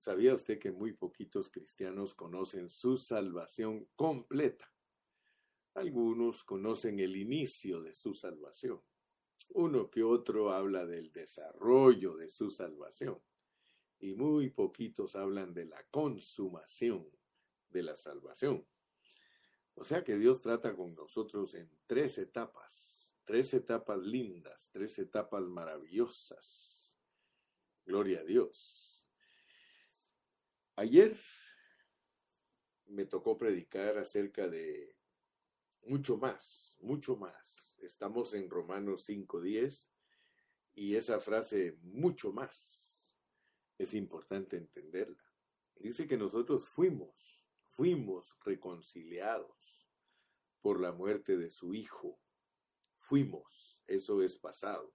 ¿Sabía usted que muy poquitos cristianos conocen su salvación completa? Algunos conocen el inicio de su salvación. Uno que otro habla del desarrollo de su salvación. Y muy poquitos hablan de la consumación de la salvación. O sea que Dios trata con nosotros en tres etapas, tres etapas lindas, tres etapas maravillosas. Gloria a Dios. Ayer me tocó predicar acerca de mucho más, mucho más. Estamos en Romanos 5.10 y esa frase mucho más es importante entenderla. Dice que nosotros fuimos, fuimos reconciliados por la muerte de su Hijo. Fuimos, eso es pasado.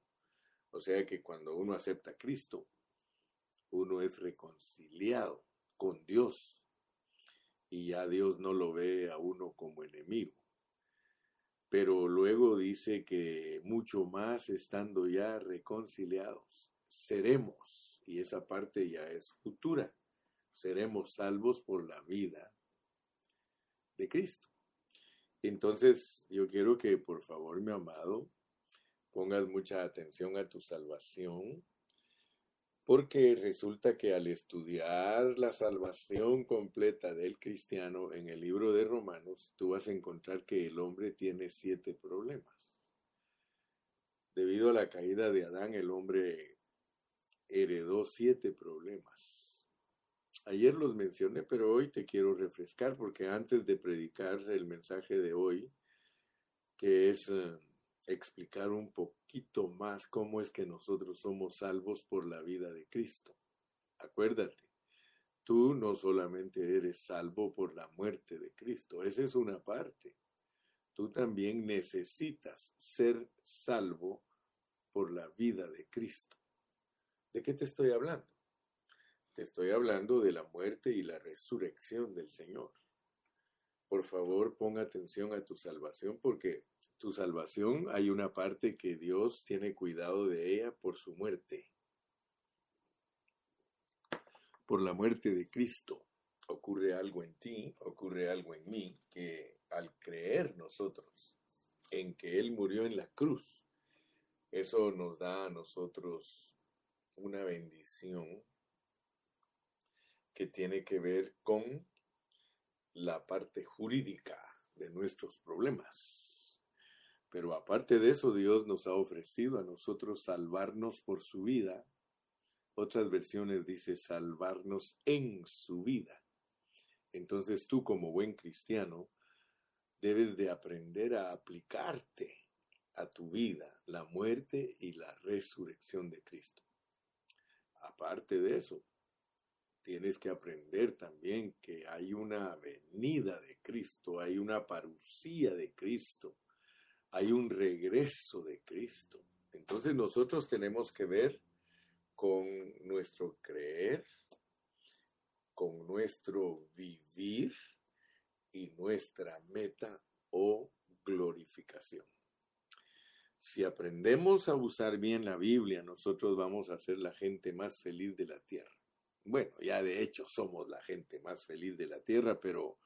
O sea que cuando uno acepta a Cristo, uno es reconciliado con Dios y ya Dios no lo ve a uno como enemigo. Pero luego dice que mucho más estando ya reconciliados, seremos, y esa parte ya es futura, seremos salvos por la vida de Cristo. Entonces, yo quiero que por favor, mi amado, pongas mucha atención a tu salvación, porque resulta que al estudiar la salvación completa del cristiano en el libro de Romanos, tú vas a encontrar que el hombre tiene siete problemas. Debido a la caída de Adán, el hombre heredó siete problemas. Ayer los mencioné, pero hoy te quiero refrescar porque antes de predicar el mensaje de hoy, que es eh, explicar un poquito más cómo es que nosotros somos salvos por la vida de Cristo. Acuérdate, tú no solamente eres salvo por la muerte de Cristo, esa es una parte. Tú también necesitas ser salvo por la vida de Cristo. ¿De qué te estoy hablando? Te estoy hablando de la muerte y la resurrección del Señor. Por favor, ponga atención a tu salvación porque tu salvación, hay una parte que Dios tiene cuidado de ella por su muerte. Por la muerte de Cristo ocurre algo en ti, ocurre algo en mí, que al creer nosotros en que Él murió en la cruz, eso nos da a nosotros una bendición que tiene que ver con la parte jurídica de nuestros problemas. Pero aparte de eso, Dios nos ha ofrecido a nosotros salvarnos por su vida. Otras versiones dice salvarnos en su vida. Entonces tú como buen cristiano debes de aprender a aplicarte a tu vida la muerte y la resurrección de Cristo. Aparte de eso, tienes que aprender también que hay una venida de Cristo, hay una parucía de Cristo hay un regreso de Cristo. Entonces nosotros tenemos que ver con nuestro creer, con nuestro vivir y nuestra meta o glorificación. Si aprendemos a usar bien la Biblia, nosotros vamos a ser la gente más feliz de la tierra. Bueno, ya de hecho somos la gente más feliz de la tierra, pero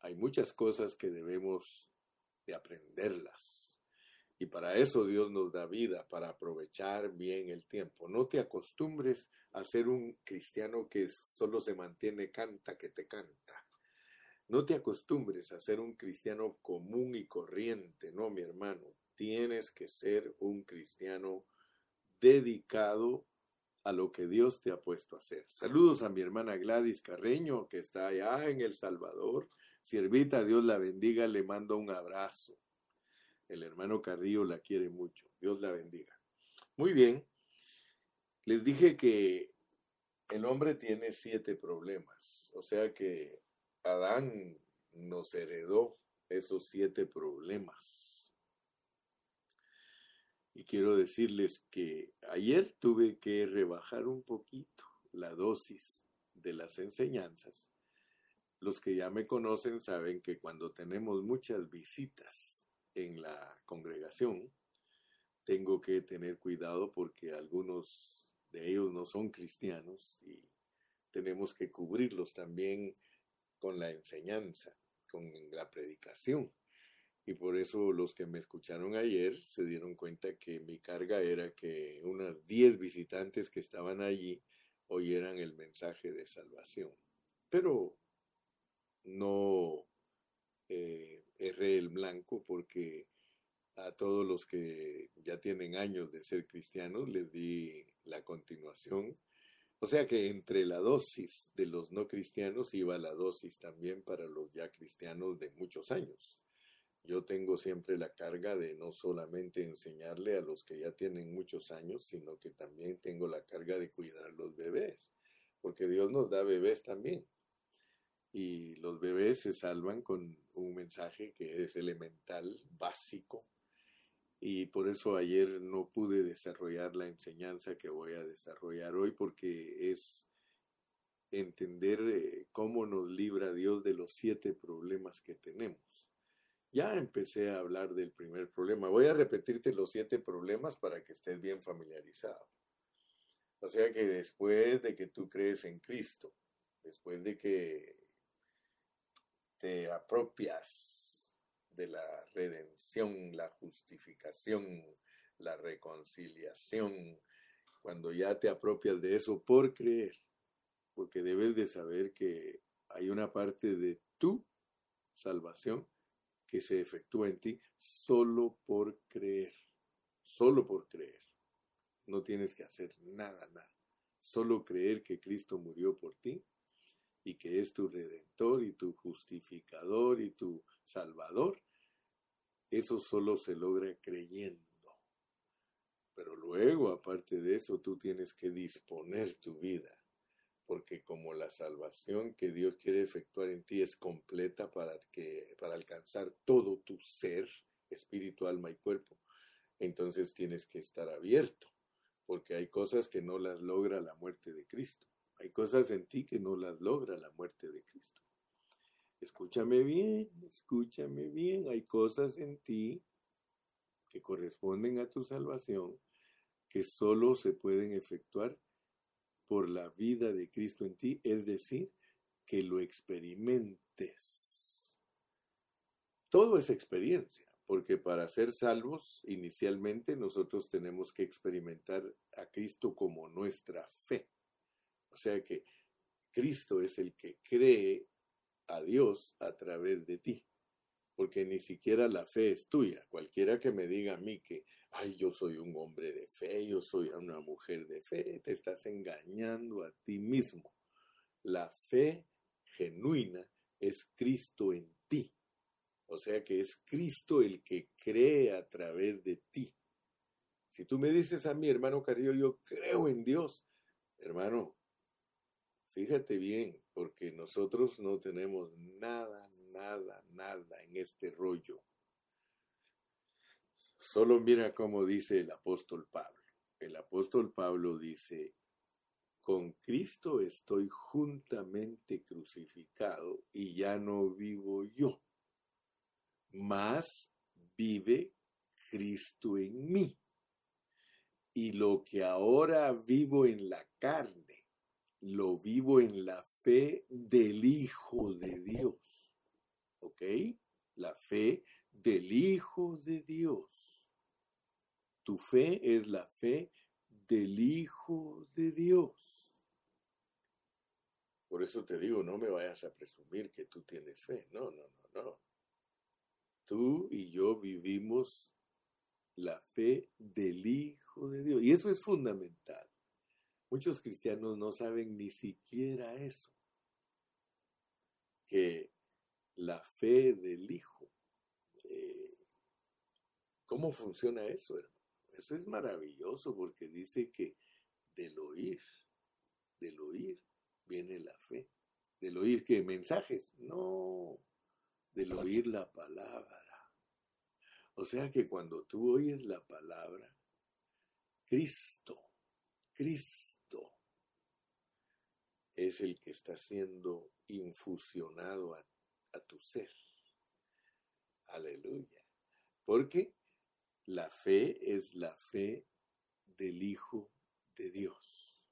hay muchas cosas que debemos de aprenderlas. Y para eso Dios nos da vida, para aprovechar bien el tiempo. No te acostumbres a ser un cristiano que solo se mantiene canta que te canta. No te acostumbres a ser un cristiano común y corriente, no, mi hermano. Tienes que ser un cristiano dedicado a lo que Dios te ha puesto a hacer. Saludos a mi hermana Gladys Carreño, que está allá en El Salvador. Siervita, Dios la bendiga, le mando un abrazo. El hermano Carrillo la quiere mucho. Dios la bendiga. Muy bien. Les dije que el hombre tiene siete problemas. O sea que Adán nos heredó esos siete problemas. Y quiero decirles que ayer tuve que rebajar un poquito la dosis de las enseñanzas. Los que ya me conocen saben que cuando tenemos muchas visitas en la congregación, tengo que tener cuidado porque algunos de ellos no son cristianos y tenemos que cubrirlos también con la enseñanza, con la predicación. Y por eso los que me escucharon ayer se dieron cuenta que mi carga era que unas 10 visitantes que estaban allí oyeran el mensaje de salvación. Pero no eh, erré el blanco porque a todos los que ya tienen años de ser cristianos les di la continuación. O sea que entre la dosis de los no cristianos iba la dosis también para los ya cristianos de muchos años. Yo tengo siempre la carga de no solamente enseñarle a los que ya tienen muchos años, sino que también tengo la carga de cuidar los bebés, porque Dios nos da bebés también. Y los bebés se salvan con un mensaje que es elemental, básico, y por eso ayer no pude desarrollar la enseñanza que voy a desarrollar hoy porque es entender eh, cómo nos libra Dios de los siete problemas que tenemos. Ya empecé a hablar del primer problema. Voy a repetirte los siete problemas para que estés bien familiarizado. O sea que después de que tú crees en Cristo, después de que te apropias de la redención, la justificación, la reconciliación, cuando ya te apropias de eso por creer, porque debes de saber que hay una parte de tu salvación que se efectúa en ti solo por creer, solo por creer. No tienes que hacer nada, nada. Solo creer que Cristo murió por ti y que es tu redentor y tu justificador y tu salvador eso solo se logra creyendo. Pero luego, aparte de eso, tú tienes que disponer tu vida, porque como la salvación que Dios quiere efectuar en ti es completa para, que, para alcanzar todo tu ser, espíritu, alma y cuerpo, entonces tienes que estar abierto, porque hay cosas que no las logra la muerte de Cristo. Hay cosas en ti que no las logra la muerte de Cristo. Escúchame bien, escúchame bien. Hay cosas en ti que corresponden a tu salvación que solo se pueden efectuar por la vida de Cristo en ti, es decir, que lo experimentes. Todo es experiencia, porque para ser salvos, inicialmente nosotros tenemos que experimentar a Cristo como nuestra fe. O sea que Cristo es el que cree a Dios a través de ti. Porque ni siquiera la fe es tuya. Cualquiera que me diga a mí que, ay, yo soy un hombre de fe, yo soy una mujer de fe, te estás engañando a ti mismo. La fe genuina es Cristo en ti. O sea que es Cristo el que cree a través de ti. Si tú me dices a mí, hermano Carrillo, yo creo en Dios, hermano, fíjate bien, porque nosotros no tenemos nada, nada, nada en este rollo. Solo mira cómo dice el apóstol Pablo. El apóstol Pablo dice, con Cristo estoy juntamente crucificado y ya no vivo yo, mas vive Cristo en mí. Y lo que ahora vivo en la carne, lo vivo en la fe del Hijo de Dios. ¿Ok? La fe del Hijo de Dios. Tu fe es la fe del Hijo de Dios. Por eso te digo, no me vayas a presumir que tú tienes fe. No, no, no, no. Tú y yo vivimos la fe del Hijo de Dios. Y eso es fundamental. Muchos cristianos no saben ni siquiera eso, que la fe del Hijo, eh, ¿cómo funciona eso, hermano? Eso es maravilloso porque dice que del oír, del oír viene la fe. ¿Del oír qué? ¿Mensajes? No, del oír la palabra. O sea que cuando tú oyes la palabra, Cristo, Cristo, es el que está siendo infusionado a, tu ser. Aleluya. Porque la fe es la fe del Hijo de Dios.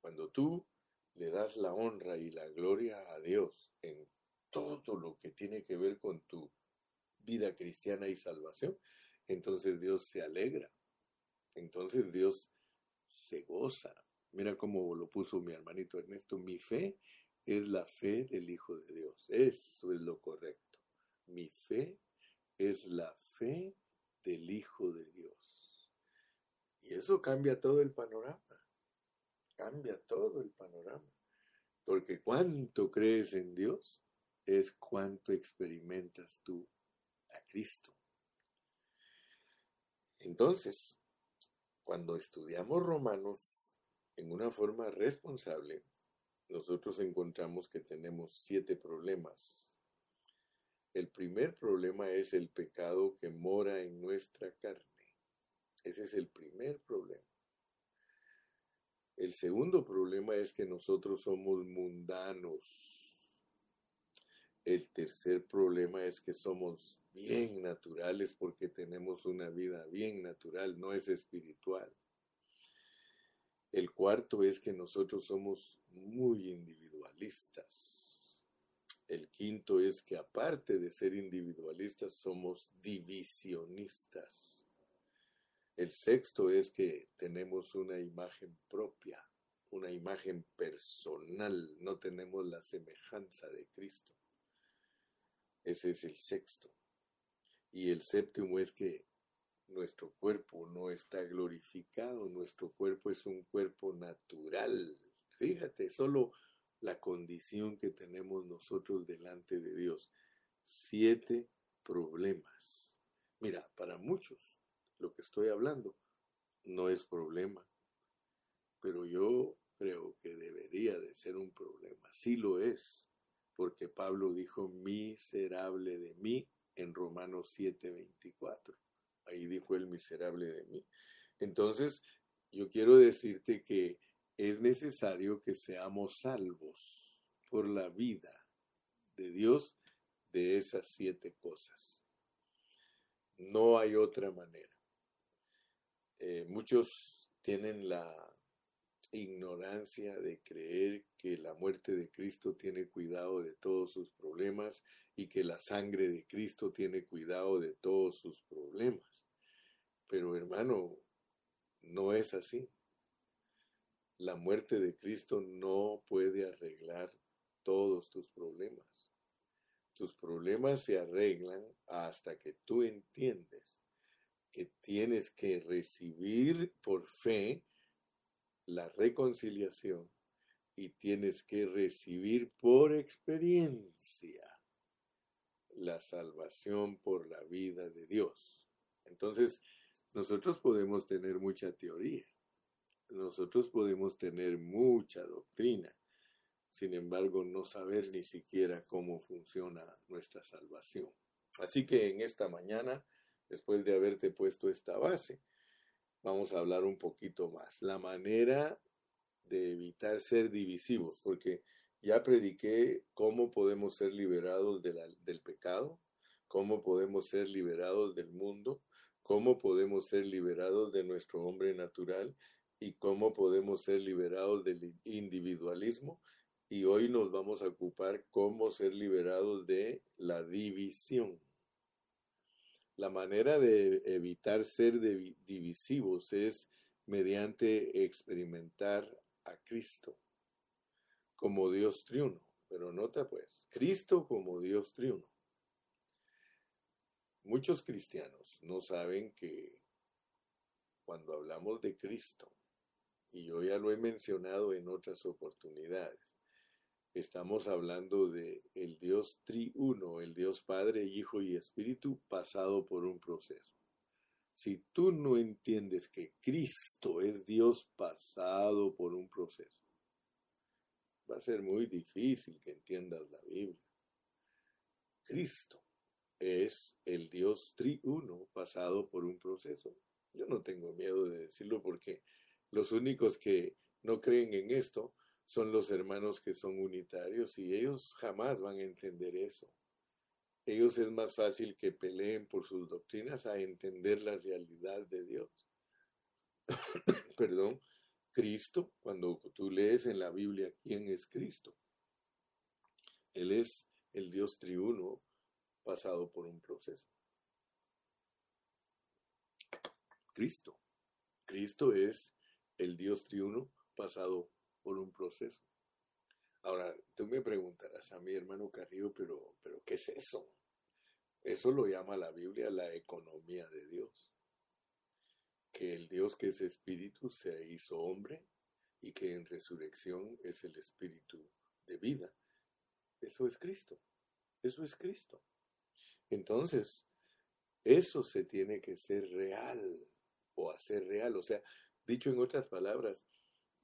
Cuando tú le das la honra y la gloria a Dios en todo lo que tiene que ver con tu vida cristiana y salvación, entonces Dios se alegra. Entonces Dios se goza. Mira cómo lo puso mi hermanito Ernesto. Mi fe es la fe del Hijo de Dios. Eso es lo correcto. Mi fe es la fe del Hijo de Dios. Y eso cambia todo el panorama. Cambia todo el panorama. Porque cuánto crees en Dios es cuánto experimentas tú a Cristo. Entonces, cuando estudiamos Romanos en una forma responsable, nosotros encontramos que tenemos siete problemas. El primer problema es el pecado que mora en nuestra carne. Ese es el primer problema. El segundo problema es que nosotros somos mundanos. El tercer problema es que somos bien naturales porque tenemos una vida bien natural, no es espiritual. El cuarto es que nosotros somos muy individualistas. El quinto es que aparte de ser individualistas, somos divisionistas. El sexto es que tenemos una imagen propia, una imagen personal, no tenemos la semejanza de Cristo. Ese es el sexto. Y el séptimo es que nuestro cuerpo no está glorificado, nuestro cuerpo es un cuerpo natural. Fíjate, solo la condición que tenemos nosotros delante de Dios. Siete problemas. Mira, para muchos lo que estoy hablando no es problema, pero yo creo que debería de ser un problema. Sí lo es, porque Pablo dijo, miserable de mí en Romanos 7:24. Ahí dijo el miserable de mí. Entonces, yo quiero decirte que es necesario que seamos salvos por la vida de Dios de esas siete cosas. No hay otra manera. Eh, muchos tienen la ignorancia de creer que la muerte de Cristo tiene cuidado de todos sus problemas y que la sangre de Cristo tiene cuidado de todos sus problemas. Pero hermano, no es así. La muerte de Cristo no puede arreglar todos tus problemas. Tus problemas se arreglan hasta que tú entiendes que tienes que recibir por fe la reconciliación y tienes que recibir por experiencia la salvación por la vida de Dios. Entonces, nosotros podemos tener mucha teoría, nosotros podemos tener mucha doctrina, sin embargo, no saber ni siquiera cómo funciona nuestra salvación. Así que en esta mañana, después de haberte puesto esta base, vamos a hablar un poquito más. La manera de evitar ser divisivos, porque ya prediqué cómo podemos ser liberados del pecado, cómo podemos ser liberados del mundo, cómo podemos ser liberados de nuestro hombre natural y cómo podemos ser liberados del individualismo. Y hoy nos vamos a ocupar cómo ser liberados de la división. La manera de evitar ser divisivos es mediante experimentar a Cristo como Dios triuno. Pero nota pues, Cristo como Dios triuno. Muchos cristianos no saben que cuando hablamos de Cristo, y yo ya lo he mencionado en otras oportunidades, Estamos hablando de el Dios triuno, el Dios Padre, Hijo y Espíritu pasado por un proceso. Si tú no entiendes que Cristo es Dios pasado por un proceso, va a ser muy difícil que entiendas la Biblia. Cristo es el Dios triuno pasado por un proceso. Yo no tengo miedo de decirlo porque los únicos que no creen en esto son los hermanos que son unitarios y ellos jamás van a entender eso. Ellos es más fácil que peleen por sus doctrinas a entender la realidad de Dios. Perdón, Cristo, cuando tú lees en la Biblia quién es Cristo, Él es el Dios triuno pasado por un proceso. Cristo. Cristo es el Dios triuno pasado por un proceso. Ahora, tú me preguntarás a mi hermano Carrillo, pero, pero ¿qué es eso? Eso lo llama la Biblia la economía de Dios. Que el Dios que es espíritu se hizo hombre y que en resurrección es el espíritu de vida. Eso es Cristo. Eso es Cristo. Entonces, eso se tiene que ser real o hacer real. O sea, dicho en otras palabras,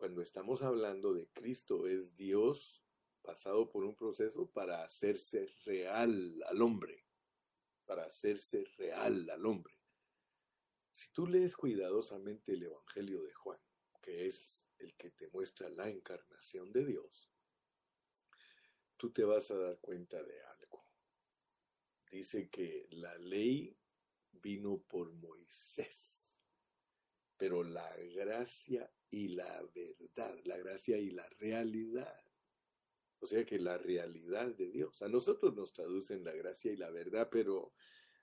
cuando estamos hablando de Cristo es Dios pasado por un proceso para hacerse real al hombre, para hacerse real al hombre. Si tú lees cuidadosamente el Evangelio de Juan, que es el que te muestra la encarnación de Dios, tú te vas a dar cuenta de algo. Dice que la ley vino por Moisés, pero la gracia y la verdad, la gracia y la realidad. O sea que la realidad de Dios. A nosotros nos traducen la gracia y la verdad, pero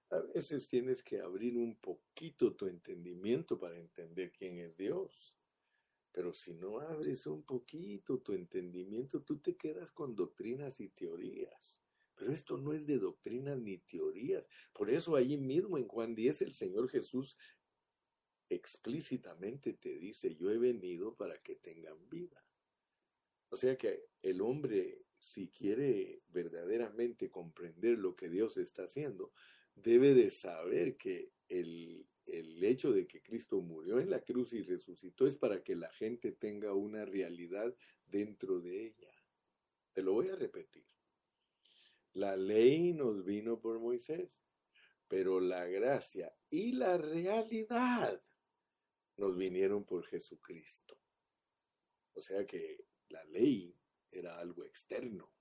a veces tienes que abrir un poquito tu entendimiento para entender quién es Dios. Pero si no abres un poquito tu entendimiento, tú te quedas con doctrinas y teorías. Pero esto no es de doctrinas ni teorías. Por eso allí mismo en Juan 10 el Señor Jesús explícitamente te dice, yo he venido para que tengan vida. O sea que el hombre, si quiere verdaderamente comprender lo que Dios está haciendo, debe de saber que el, el hecho de que Cristo murió en la cruz y resucitó es para que la gente tenga una realidad dentro de ella. Te lo voy a repetir. La ley nos vino por Moisés, pero la gracia y la realidad nos vinieron por Jesucristo. O sea que la ley era algo externo.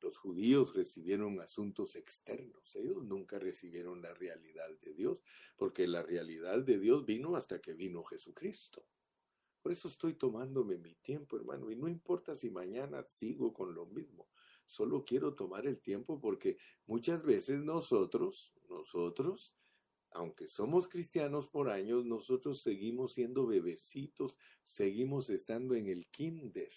Los judíos recibieron asuntos externos. Ellos nunca recibieron la realidad de Dios, porque la realidad de Dios vino hasta que vino Jesucristo. Por eso estoy tomándome mi tiempo, hermano, y no importa si mañana sigo con lo mismo. Solo quiero tomar el tiempo porque muchas veces nosotros, nosotros aunque somos cristianos por años, nosotros seguimos siendo bebecitos, seguimos estando en el kinder.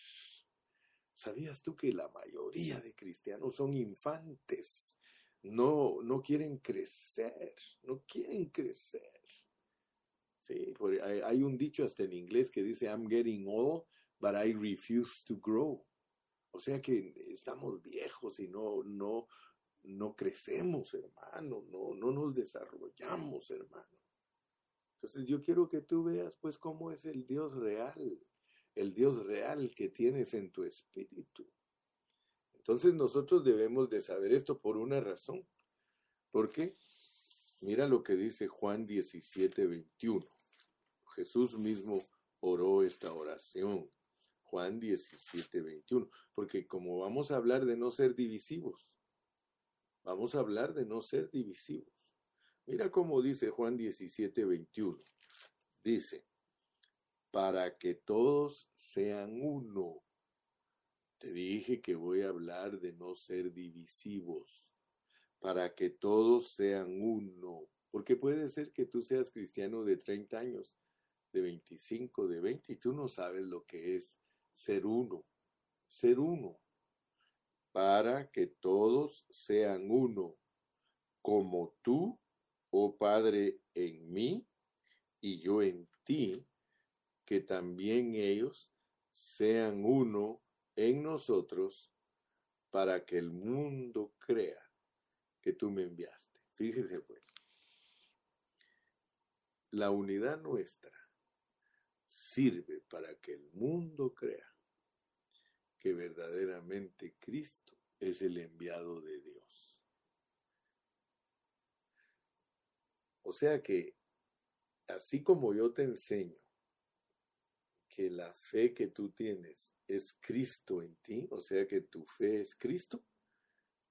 ¿Sabías tú que la mayoría de cristianos son infantes? No, no quieren crecer, no quieren crecer. Sí, hay, un dicho hasta en inglés que dice, I'm getting old, but I refuse to grow. O sea que estamos viejos y no, no, no crecemos, hermano, no, no nos desarrollamos, hermano. Entonces yo quiero que tú veas pues cómo es el Dios real, el Dios real que tienes en tu espíritu. Entonces nosotros debemos de saber esto por una razón. ¿Por qué? Mira lo que dice Juan 17, 21. Jesús mismo oró esta oración. Juan 17, 21. Porque como vamos a hablar de no ser divisivos, Vamos a hablar de no ser divisivos. Mira cómo dice Juan 17, 21. Dice, para que todos sean uno. Te dije que voy a hablar de no ser divisivos, para que todos sean uno. Porque puede ser que tú seas cristiano de 30 años, de 25, de 20, y tú no sabes lo que es ser uno. Ser uno para que todos sean uno, como tú, oh Padre, en mí y yo en ti, que también ellos sean uno en nosotros, para que el mundo crea que tú me enviaste. Fíjese pues, la unidad nuestra sirve para que el mundo crea que verdaderamente Cristo es el enviado de Dios. O sea que, así como yo te enseño que la fe que tú tienes es Cristo en ti, o sea que tu fe es Cristo,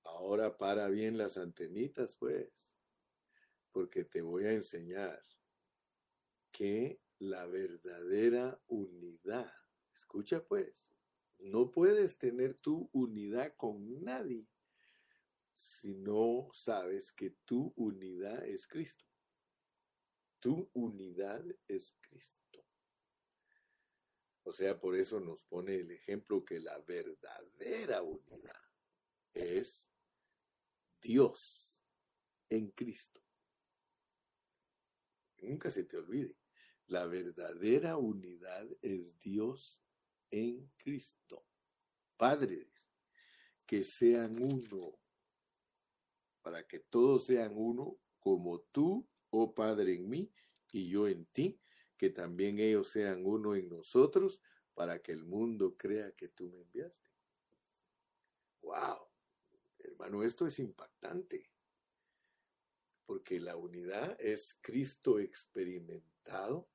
ahora para bien las antenitas, pues, porque te voy a enseñar que la verdadera unidad. Escucha pues, no puedes tener tu unidad con nadie si no sabes que tu unidad es Cristo. Tu unidad es Cristo. O sea, por eso nos pone el ejemplo que la verdadera unidad es Dios en Cristo. Nunca se te olvide, la verdadera unidad es Dios en Cristo. Padres, que sean uno, para que todos sean uno, como tú, oh Padre, en mí y yo en ti, que también ellos sean uno en nosotros, para que el mundo crea que tú me enviaste. ¡Wow! Hermano, esto es impactante, porque la unidad es Cristo experimentado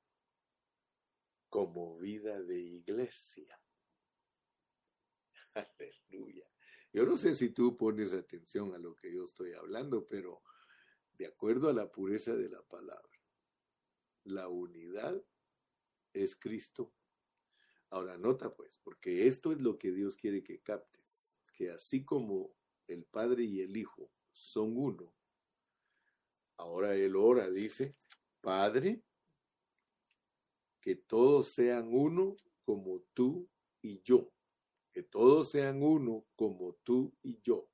como vida de iglesia. Aleluya. Yo no sé si tú pones atención a lo que yo estoy hablando, pero de acuerdo a la pureza de la palabra, la unidad es Cristo. Ahora nota pues, porque esto es lo que Dios quiere que captes, que así como el Padre y el Hijo son uno, ahora Él ora, dice, Padre, que todos sean uno como tú y yo que todos sean uno como tú y yo.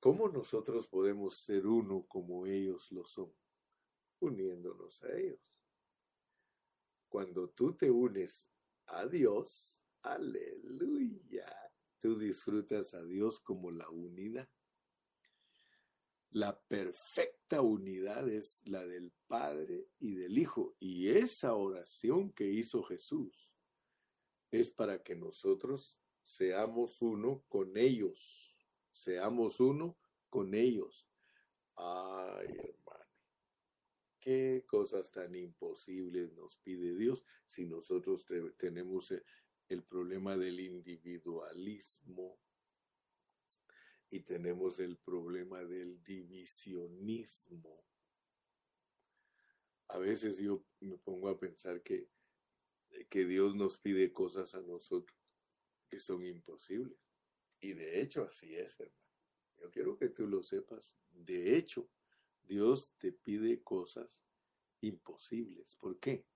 ¿Cómo nosotros podemos ser uno como ellos lo son? Uniéndonos a ellos. Cuando tú te unes a Dios, aleluya, tú disfrutas a Dios como la unidad. La perfecta unidad es la del Padre y del Hijo. Y esa oración que hizo Jesús es para que nosotros seamos uno con ellos, seamos uno con ellos. Ay, hermano, qué cosas tan imposibles nos pide Dios si nosotros tenemos el problema del individualismo y tenemos el problema del divisionismo. A veces yo me pongo a pensar que que Dios nos pide cosas a nosotros que son imposibles. Y de hecho así es, hermano. Yo quiero que tú lo sepas. De hecho, Dios te pide cosas imposibles. ¿Por qué?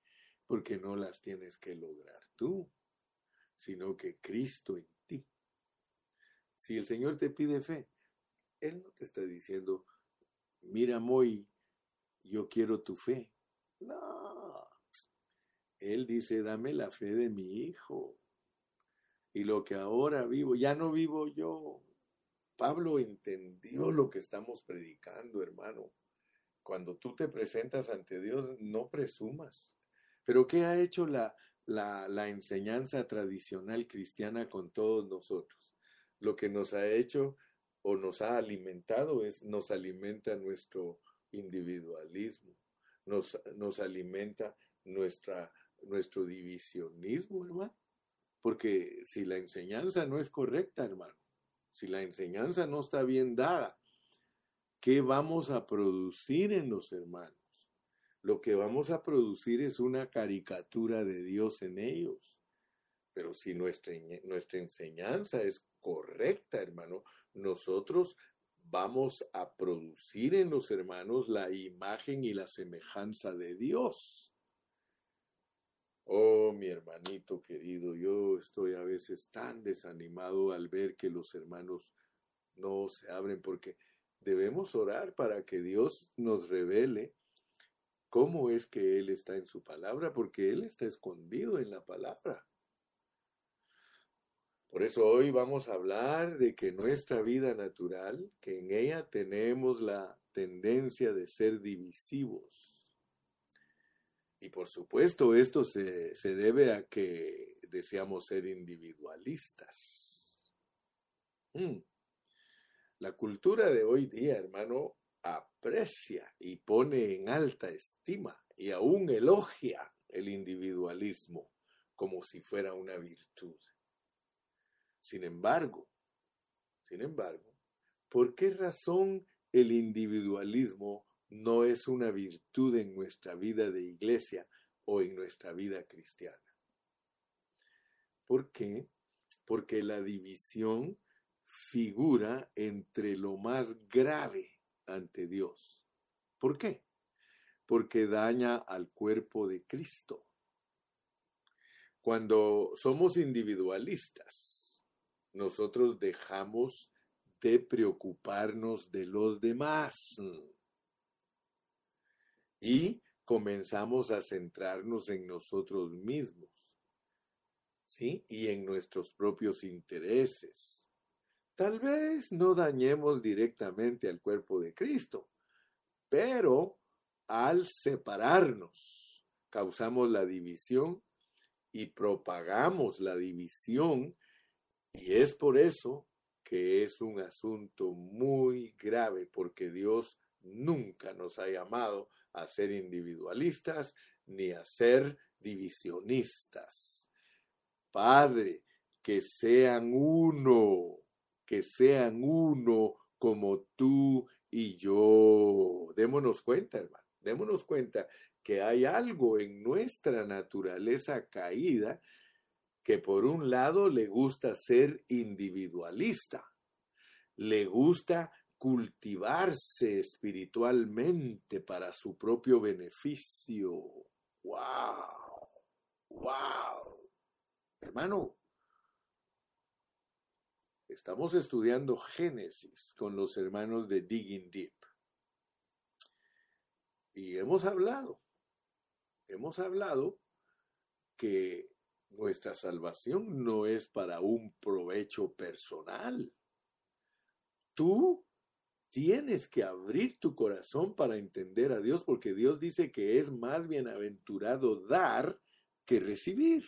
Porque no las tienes que lograr tú, sino que Cristo en. Si el Señor te pide fe, Él no te está diciendo, mira, Moy, yo quiero tu fe. No, él dice, dame la fe de mi hijo. Y lo que ahora vivo, ya no vivo yo. Pablo entendió lo que estamos predicando, hermano. Cuando tú te presentas ante Dios, no presumas. Pero ¿qué ha hecho la, la, la enseñanza tradicional cristiana con todos nosotros? Lo que nos ha hecho o nos ha alimentado es, nos alimenta nuestro individualismo, nos, nos alimenta nuestra nuestro divisionismo, hermano. Porque si la enseñanza no es correcta, hermano, si la enseñanza no está bien dada, ¿qué vamos a producir en los hermanos? Lo que vamos a producir es una caricatura de Dios en ellos. Pero si nuestra, nuestra enseñanza es correcta, hermano, nosotros vamos a producir en los hermanos la imagen y la semejanza de Dios. Oh, mi hermanito querido, yo estoy a veces tan desanimado al ver que los hermanos no se abren porque debemos orar para que Dios nos revele cómo es que Él está en su palabra, porque Él está escondido en la palabra. Por eso hoy vamos a hablar de que nuestra vida natural, que en ella tenemos la tendencia de ser divisivos y por supuesto esto se, debe a que deseamos ser individualistas. Mm. La cultura de hoy día, hermano, aprecia y pone en alta estima y aún elogia el individualismo como si fuera una virtud. Sin embargo, sin embargo, ¿por qué razón el individualismo no es una virtud en nuestra vida de iglesia, o en nuestra vida cristiana. ¿Por qué? Porque la división figura entre lo más grave ante Dios. ¿Por qué? Porque daña al cuerpo de Cristo. Cuando somos individualistas, nosotros dejamos de preocuparnos de los demás y comenzamos a centrarnos en nosotros mismos, ¿sí? Y en nuestros propios intereses. Tal vez no dañemos directamente al cuerpo de Cristo, pero al separarnos, causamos la división y propagamos la división, y es por eso que es un asunto muy grave, porque Dios nunca nos ha llamado a ser individualistas ni a ser divisionistas. Padre, que sean uno, que sean uno como tú y yo. Démonos cuenta, hermano, démonos cuenta que hay algo en nuestra naturaleza caída que por un lado le gusta ser individualista, le gusta cultivarse espiritualmente para su propio beneficio. ¡Wow! ¡Wow! Hermano, estamos estudiando Génesis con los hermanos de Digging Deep. Y hemos hablado, hemos hablado que nuestra salvación no es para un provecho personal. Tú tienes que abrir tu corazón para entender a Dios, porque Dios dice que es más bienaventurado dar que recibir.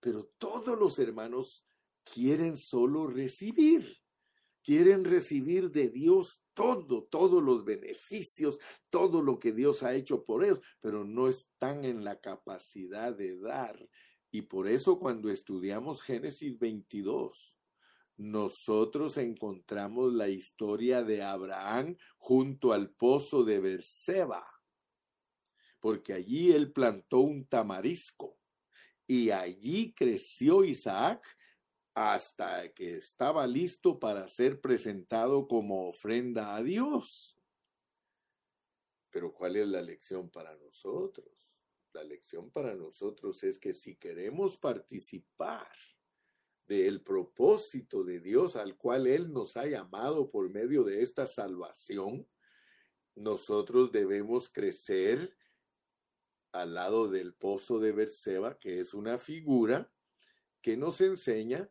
Pero todos los hermanos quieren solo recibir. Quieren recibir de Dios todo, todos los beneficios, todo lo que Dios ha hecho por ellos, pero no están en la capacidad de dar. Y por eso cuando estudiamos Génesis 22, nosotros encontramos la historia de Abraham junto al pozo de Berseba, porque allí él plantó un tamarisco y allí creció Isaac hasta que estaba listo para ser presentado como ofrenda a Dios. Pero ¿cuál es la lección para nosotros? La lección para nosotros es que si queremos participar del propósito de Dios al cual Él nos ha llamado por medio de esta salvación, nosotros debemos crecer al lado del pozo de Berseba, que es una figura que nos enseña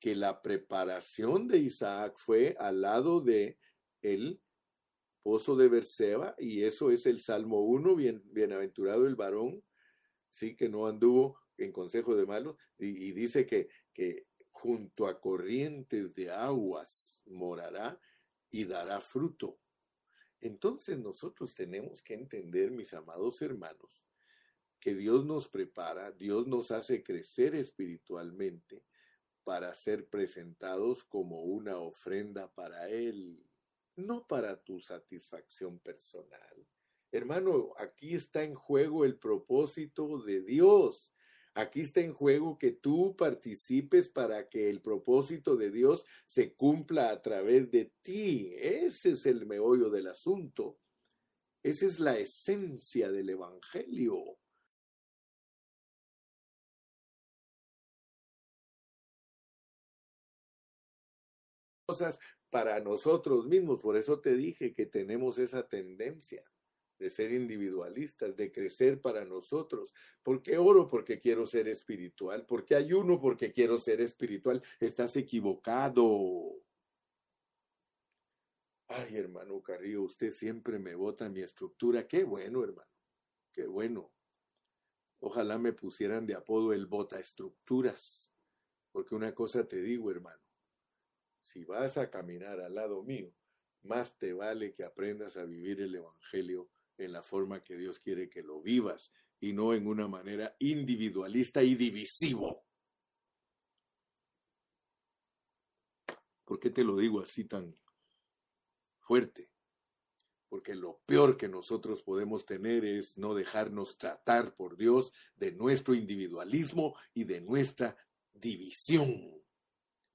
que la preparación de Isaac fue al lado de el pozo de Berseba, y eso es el Salmo 1, bien, bienaventurado el varón, sí que no anduvo en consejo de malos, y, y dice que que junto a corrientes de aguas morará y dará fruto. Entonces nosotros tenemos que entender, mis amados hermanos, que Dios nos prepara, Dios nos hace crecer espiritualmente para ser presentados como una ofrenda para Él, no para tu satisfacción personal. Hermano, aquí está en juego el propósito de Dios. Aquí está en juego que tú participes para que el propósito de Dios se cumpla a través de ti. Ese es el meollo del asunto. Esa es la esencia del Evangelio. Cosas para nosotros mismos. Por eso te dije que tenemos esa tendencia de ser individualistas, de crecer para nosotros. ¿Por qué oro? Porque quiero ser espiritual. ¿Por qué ayuno? Porque quiero ser espiritual. Estás equivocado. Ay, hermano Carrillo, usted siempre me bota mi estructura. Qué bueno, hermano. Qué bueno. Ojalá me pusieran de apodo el bota estructuras. Porque una cosa te digo, hermano. Si vas a caminar al lado mío, más te vale que aprendas a vivir el Evangelio en la forma que Dios quiere que lo vivas y no en una manera individualista y divisivo. ¿Por qué te lo digo así tan fuerte? porque lo peor que nosotros podemos tener es no dejarnos tratar por Dios de nuestro individualismo y de nuestra división.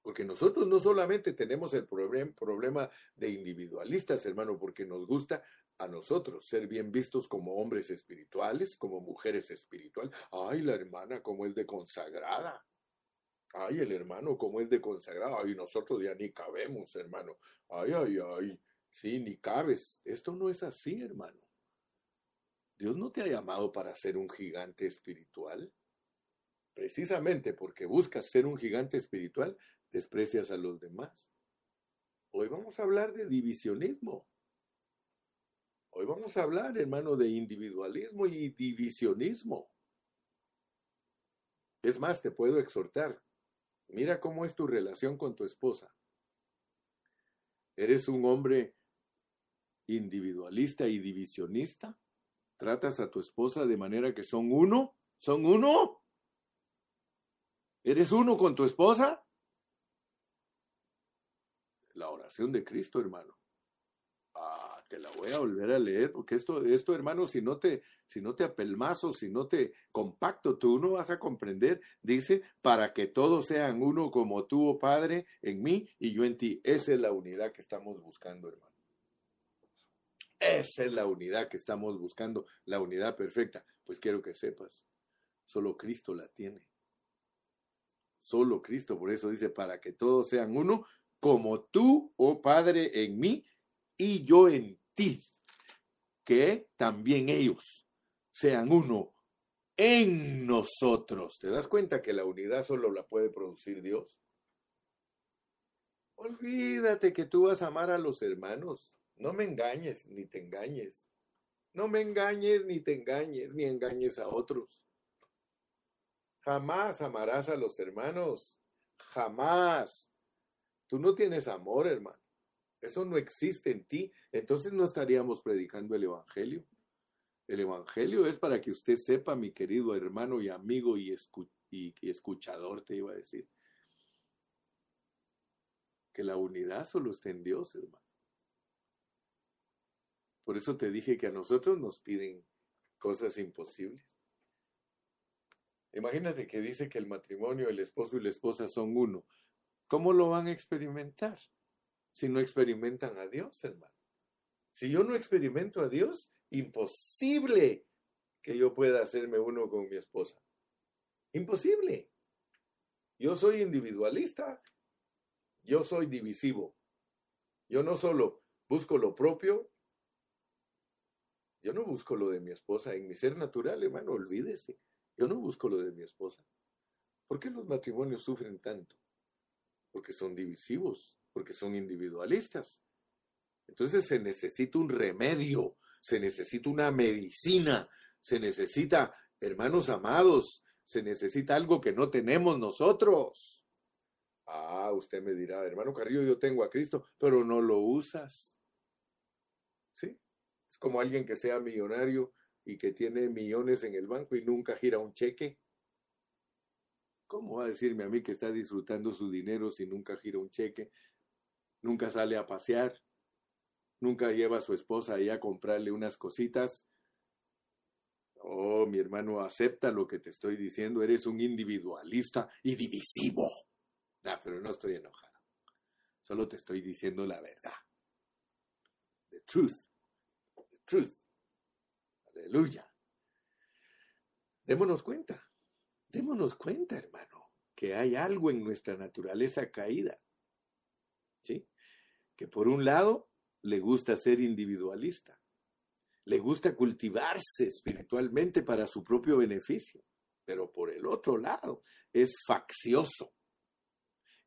Porque nosotros no solamente tenemos el problema de individualistas, hermano, porque nos gusta a nosotros ser bien vistos como hombres espirituales, como mujeres espirituales. Ay, la hermana, como es de consagrada. Ay, el hermano, como es de consagrado. Ay, nosotros ya ni cabemos, hermano. Ay, ay, ay. Sí, ni cabes. Esto no es así, hermano. Dios no te ha llamado para ser un gigante espiritual. Precisamente porque buscas ser un gigante espiritual, desprecias a los demás. Hoy vamos a hablar de divisionismo. Hoy vamos a hablar, hermano, de individualismo y divisionismo. Es más, te puedo exhortar. Mira cómo es tu relación con tu esposa. ¿Eres un hombre individualista y divisionista? ¿Tratas a tu esposa de manera que son uno? ¿Son uno? ¿Eres uno con tu esposa? De Cristo, hermano. Ah, te la voy a volver a leer, porque esto, esto, hermano, si no te, si no te apelmazo, si no te compacto, tú no vas a comprender. Dice, para que todos sean uno como tú, oh Padre, en mí y yo en ti. Esa es la unidad que estamos buscando, hermano. Esa es la unidad que estamos buscando, la unidad perfecta. Pues quiero que sepas, solo Cristo la tiene. Solo Cristo, por eso dice, para que todos sean uno, como tú, oh Padre, en mí y yo en ti, que también ellos sean uno en nosotros. ¿Te das cuenta que la unidad solo la puede producir Dios? Olvídate que tú vas a amar a los hermanos. No me engañes ni te engañes. No me engañes ni te engañes ni engañes a otros. Jamás amarás a los hermanos. Jamás. Tú no tienes amor, hermano. Eso no existe en ti. Entonces no estaríamos predicando el Evangelio. El Evangelio es para que usted sepa, mi querido hermano y amigo y, escuchador, te iba a decir, que la unidad solo está en Dios, hermano. Por eso te dije que a nosotros nos piden cosas imposibles. Imagínate que dice que el matrimonio, el esposo y la esposa son uno. ¿Cómo lo van a experimentar si no experimentan a Dios, hermano? Si yo no experimento a Dios, imposible que yo pueda hacerme uno con mi esposa. Imposible. Yo soy individualista, yo soy divisivo. Yo no solo busco lo propio, yo no busco lo de mi esposa. En mi ser natural, hermano, olvídese. Yo no busco lo de mi esposa. ¿Por qué los matrimonios sufren tanto? Porque son divisivos, porque son individualistas. Entonces se necesita un remedio, se necesita una medicina, se necesita, hermanos amados, se necesita algo que no tenemos nosotros. Ah, usted me dirá, hermano Carrillo, yo tengo a Cristo, pero no lo usas como alguien que sea millonario y que tiene millones en el banco y nunca gira un cheque. ¿Cómo va a decirme a mí que está disfrutando su dinero si nunca gira un cheque? Nunca sale a pasear, nunca lleva a su esposa ahí a comprarle unas cositas. Oh, mi hermano, acepta lo que te estoy diciendo. Eres un individualista y divisivo. No, pero no estoy enojado. Solo te estoy diciendo la verdad. The truth truth. Aleluya. Démonos cuenta, démonos cuenta, hermano, que hay algo en nuestra naturaleza caída. ¿Sí? Que por un lado le gusta ser individualista, le gusta cultivarse espiritualmente para su propio beneficio, pero por el otro lado es faccioso.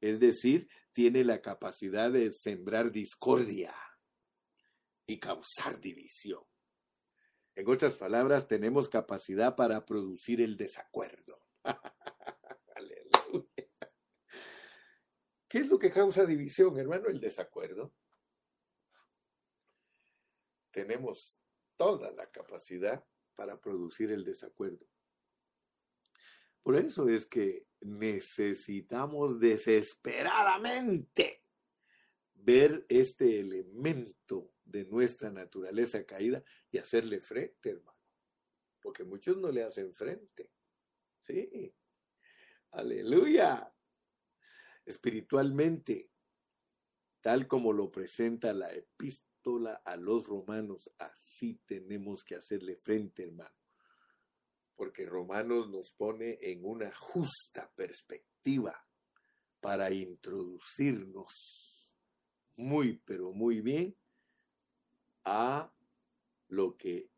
Es decir, tiene la capacidad de sembrar discordia y causar división. En otras palabras, tenemos capacidad para producir el desacuerdo. ¿Qué es lo que causa división, hermano? El desacuerdo. Tenemos toda la capacidad para producir el desacuerdo. Por eso es que necesitamos desesperadamente ver este elemento de nuestra naturaleza caída y hacerle frente, hermano. Porque muchos no le hacen frente. Sí. Aleluya. Espiritualmente, tal como lo presenta la epístola a los romanos, así tenemos que hacerle frente, hermano. Porque Romanos nos pone en una justa perspectiva para introducirnos muy, pero muy bien a lo que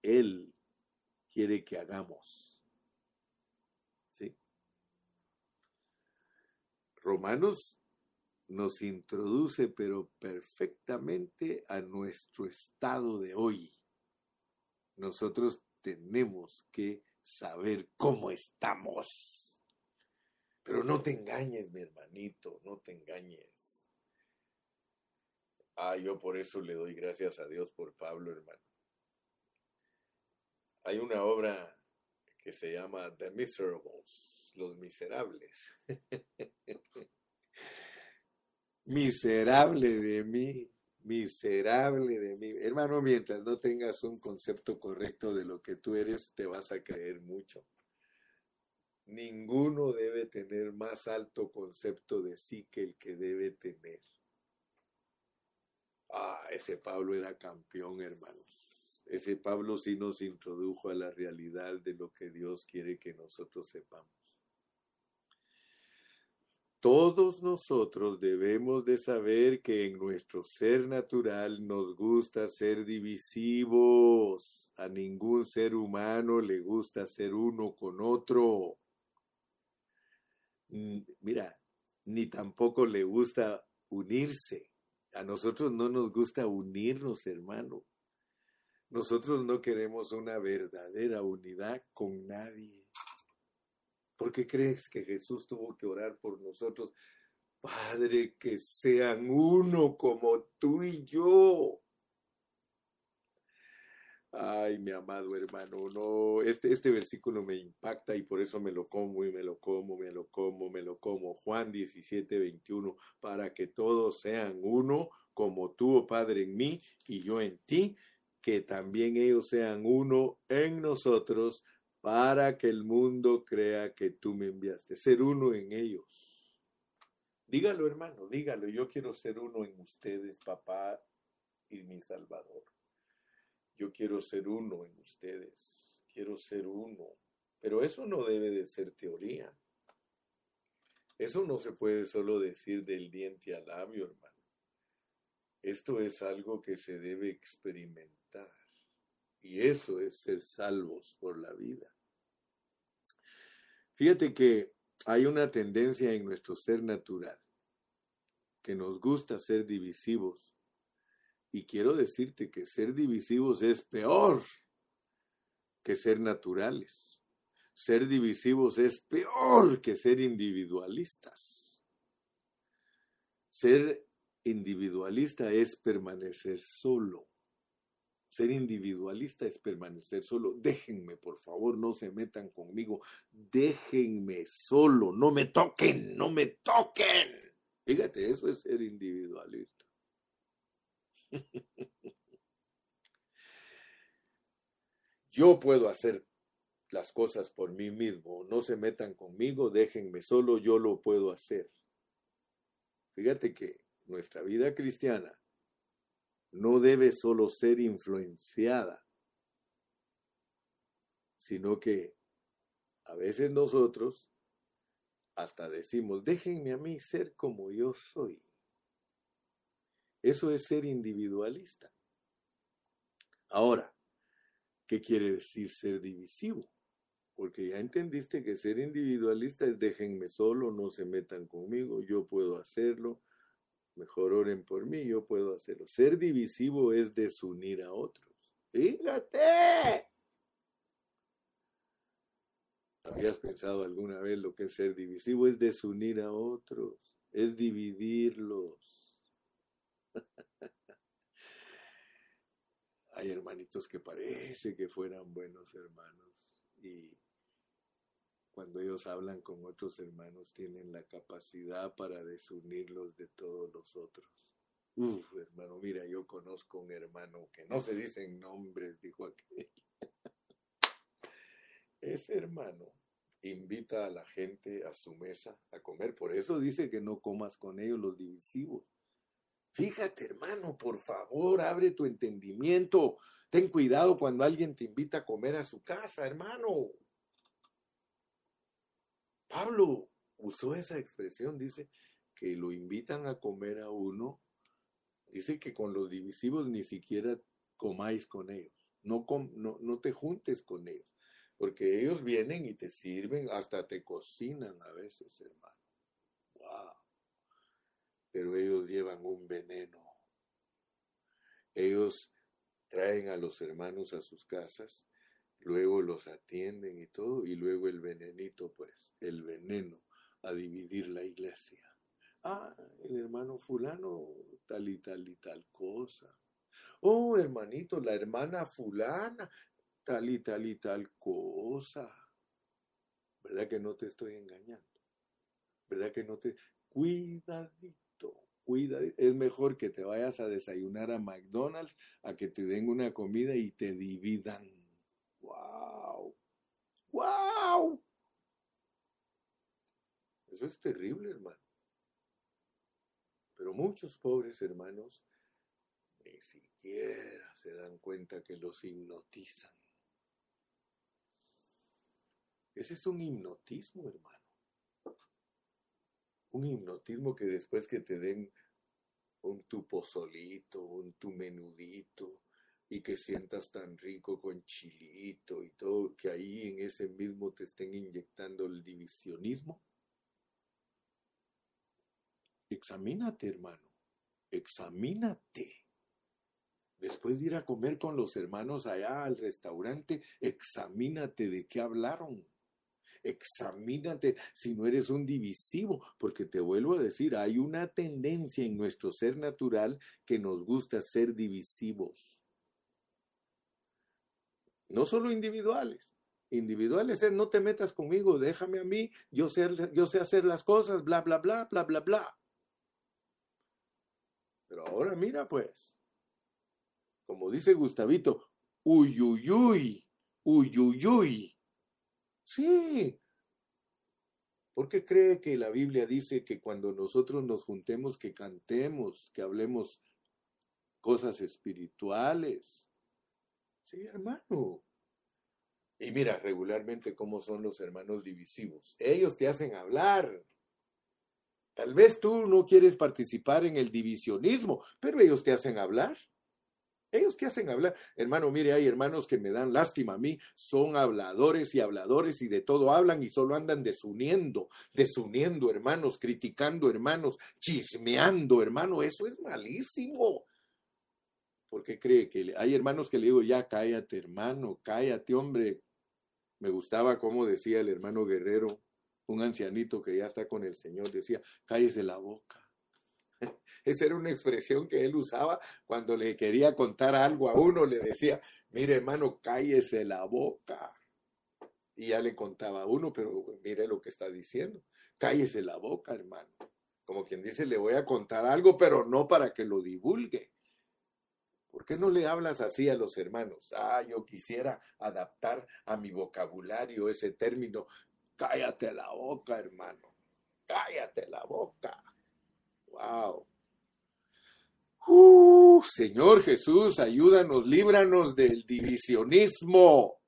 Él quiere que hagamos. ¿Sí? Romanos nos introduce, pero perfectamente a nuestro estado de hoy. Nosotros tenemos que saber cómo estamos. Pero no te engañes, mi hermanito, no te engañes. Ah, yo por eso le doy gracias a Dios por Pablo, hermano. Hay una obra que se llama The Miserables, Los Miserables. miserable de mí, miserable de mí. Hermano, mientras no tengas un concepto correcto de lo que tú eres, te vas a creer mucho. Ninguno debe tener más alto concepto de sí que el que debe tener. Ah, ese Pablo era campeón, hermanos. Ese Pablo sí nos introdujo a la realidad de lo que Dios quiere que nosotros sepamos. Todos nosotros debemos de saber que en nuestro ser natural nos gusta ser divisivos. A ningún ser humano le gusta ser uno con otro mira, ni tampoco le gusta unirse. A nosotros no nos gusta unirnos, hermano. Nosotros no queremos una verdadera unidad con nadie. ¿Por qué crees que Jesús tuvo que orar por nosotros? Padre, que sean uno como tú y yo. Ay, mi amado hermano, no, este, este versículo me impacta y por eso me lo como y me lo como, me lo como, me lo como. Juan 17, 21, para que todos sean uno, como tú, oh Padre, en mí y yo en ti, que también ellos sean uno en nosotros, para que el mundo crea que tú me enviaste. Ser uno en ellos. Dígalo, hermano, dígalo. Yo quiero ser uno en ustedes, papá y mi Salvador. Yo quiero ser uno en ustedes, quiero ser uno. Pero eso no debe de ser teoría. Eso no se puede solo decir del diente al labio, hermano. Esto es algo que se debe experimentar. Y eso es ser salvos por la vida. Fíjate que hay una tendencia en nuestro ser natural, que nos gusta ser divisivos, y quiero decirte que ser divisivos es peor que ser naturales. Ser divisivos es peor que ser individualistas. Ser individualista es permanecer solo. Ser individualista es permanecer solo. Déjenme, por favor, no se metan conmigo. Déjenme solo. No me toquen, no me toquen. Fíjate, eso es ser individualista. Yo puedo hacer las cosas por mí mismo. No se metan conmigo, déjenme solo, yo lo puedo hacer. Fíjate que nuestra vida cristiana no debe solo ser influenciada, sino que a veces nosotros hasta decimos, déjenme a mí ser como yo soy. Eso es ser individualista. Ahora, ¿qué quiere decir ser divisivo? Porque ya entendiste que ser individualista es déjenme solo, no se metan conmigo, yo puedo hacerlo, mejor oren por mí, yo puedo hacerlo. Ser divisivo es desunir a otros. Fíjate. ¿Habías pensado alguna vez lo que es ser divisivo? Es desunir a otros, es dividirlos. Hay hermanitos que parece que fueran buenos hermanos y cuando ellos hablan con otros hermanos tienen la capacidad para desunirlos de todos los otros. Uf, hermano, mira, yo conozco un hermano que no se dicen nombres, dijo aquel. Ese hermano invita a la gente a su mesa a comer. Por eso dice que no comas con ellos los divisivos. Fíjate, hermano, por favor, abre tu entendimiento. Ten cuidado cuando alguien te invita a comer a su casa, hermano. Pablo usó esa expresión, dice que lo invitan a comer a uno. Dice que con los divisivos ni siquiera comáis con ellos. No, no, no te juntes con ellos. Porque ellos vienen y te sirven, hasta te cocinan a veces, hermano. Wow. Pero ellos llevan un veneno. Ellos traen a los hermanos a sus casas, luego los atienden y todo, y luego el venenito, pues, el veneno a dividir la iglesia. Ah, el hermano fulano, tal y tal y tal cosa. Oh, hermanito, la hermana fulana, tal y tal y tal cosa. ¿Verdad que no te estoy engañando? ¿Verdad que no te... Cuidadito, cuidadito. Es mejor que te vayas a desayunar a McDonald's a que te den una comida y te dividan. ¡Wow! ¡Wow! Eso es terrible, hermano. Pero muchos pobres hermanos ni siquiera se dan cuenta que los hipnotizan. Ese es un hipnotismo, hermano. Un hipnotismo que después que te den un tu pozolito, un tu menudito, y que sientas tan rico con chilito y todo, que ahí en ese mismo te estén inyectando el divisionismo. Examínate, hermano. Examínate. Después de ir a comer con los hermanos allá al restaurante, examínate de qué hablaron. Examínate si no eres un divisivo, porque te vuelvo a decir, hay una tendencia en nuestro ser natural que nos gusta ser divisivos. No solo individuales. Individuales es no te metas conmigo, déjame a mí, yo sé, yo sé hacer las cosas, bla, bla, bla, bla, bla, bla. Pero ahora mira pues, como dice Gustavito, uyuyuy, uyuyuy. Sí. ¿Por qué cree que la Biblia dice que cuando nosotros nos juntemos, que cantemos, que hablemos cosas espirituales? Sí, hermano. Y mira regularmente cómo son los hermanos divisivos. Ellos te hacen hablar. Tal vez tú no quieres participar en el divisionismo, pero ellos te hacen hablar. Ellos qué hacen hablar. Hermano, mire, hay hermanos que me dan lástima a mí, son habladores y habladores y de todo hablan y solo andan desuniendo, desuniendo hermanos, criticando hermanos, chismeando hermano, eso es malísimo. Porque cree que hay hermanos que le digo, ya cállate hermano, cállate hombre. Me gustaba cómo decía el hermano Guerrero, un ancianito que ya está con el Señor, decía, cállese la boca. Esa era una expresión que él usaba cuando le quería contar algo a uno, le decía, mire hermano, cállese la boca. Y ya le contaba a uno, pero mire lo que está diciendo, cállese la boca, hermano. Como quien dice, le voy a contar algo, pero no para que lo divulgue. ¿Por qué no le hablas así a los hermanos? Ah, yo quisiera adaptar a mi vocabulario ese término. Cállate la boca, hermano. Cállate la boca. Wow. Uh, Señor Jesús, ayúdanos, líbranos del divisionismo.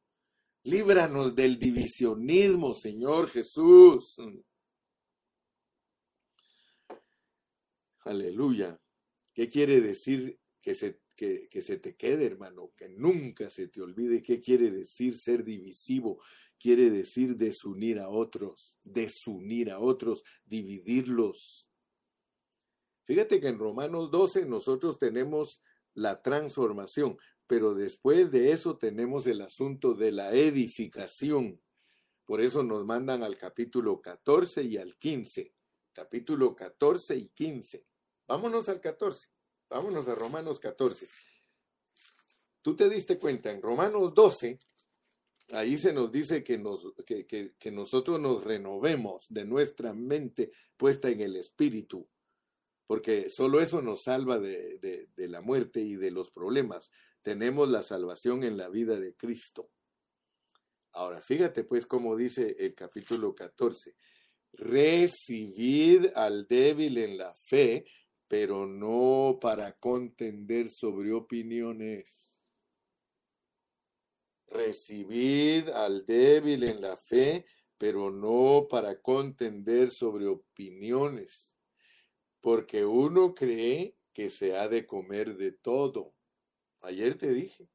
Líbranos del divisionismo, Señor Jesús. Aleluya. ¿Qué quiere decir que se, que, se te quede, hermano? Que nunca se te olvide qué quiere decir ser divisivo. Quiere decir desunir a otros, desunir a otros, dividirlos. Fíjate que en Romanos 12 nosotros tenemos la transformación, pero después de eso tenemos el asunto de la edificación. Por eso nos mandan al capítulo 14 y al 15. Capítulo 14 y 15. Vámonos al 14. Vámonos a Romanos 14. Tú te diste cuenta, en Romanos 12, ahí se nos dice que, nos, que, que nosotros nos renovemos de nuestra mente puesta en el Espíritu porque solo eso nos salva de, de, la muerte y de los problemas. Tenemos la salvación en la vida de Cristo. Ahora, fíjate pues cómo dice el capítulo 14. Recibid al débil en la fe, pero no para contender sobre opiniones. Recibid al débil en la fe, pero no para contender sobre opiniones porque uno cree que se ha de comer de todo. Ayer te dije,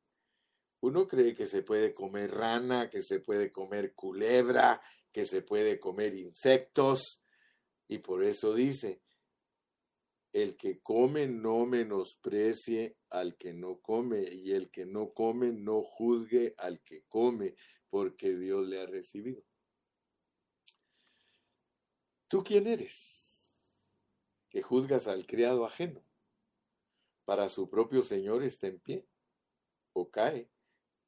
uno cree que se puede comer rana, que se puede comer culebra, que se puede comer insectos, y por eso dice, el que come no menosprecie al que no come, y el que no come no juzgue al que come, porque Dios le ha recibido. ¿Tú quién eres? que juzgas al criado ajeno. Para su propio Señor está en pie, o cae,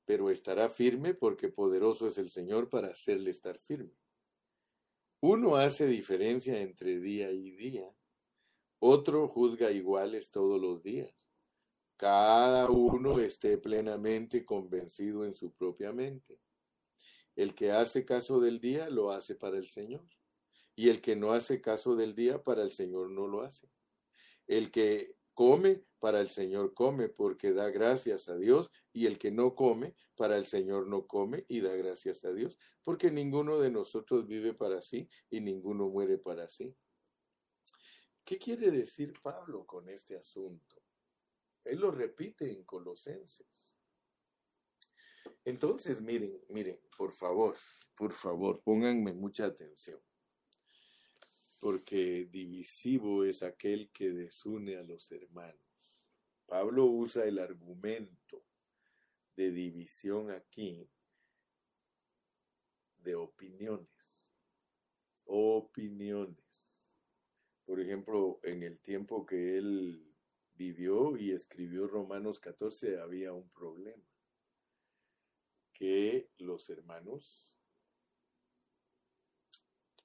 pero estará firme porque poderoso es el Señor para hacerle estar firme. Uno hace diferencia entre día y día, otro juzga iguales todos los días. Cada uno esté plenamente convencido en su propia mente. El que hace caso del día lo hace para el Señor y el que no hace caso del día, para el Señor no lo hace. El que come, para el Señor come, porque da gracias a Dios, y el que no come, para el Señor no come y da gracias a Dios, porque ninguno de nosotros vive para sí y ninguno muere para sí. ¿Qué quiere decir Pablo con este asunto? Él lo repite en Colosenses. Entonces, miren, miren, por favor, por favor, pónganme mucha atención porque divisivo es aquel que desune a los hermanos. Pablo usa el argumento de división aquí de opiniones. Opiniones. Por ejemplo, en el tiempo que él vivió y escribió Romanos 14 había un problema, que los hermanos